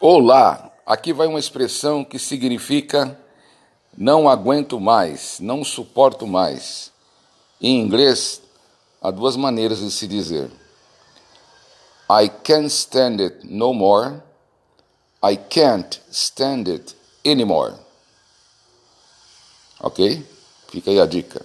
Olá, aqui vai uma expressão que significa não aguento mais, não suporto mais. Em inglês, há duas maneiras de se dizer. I can't stand it no more. I can't stand it anymore. Ok? Fica aí a dica.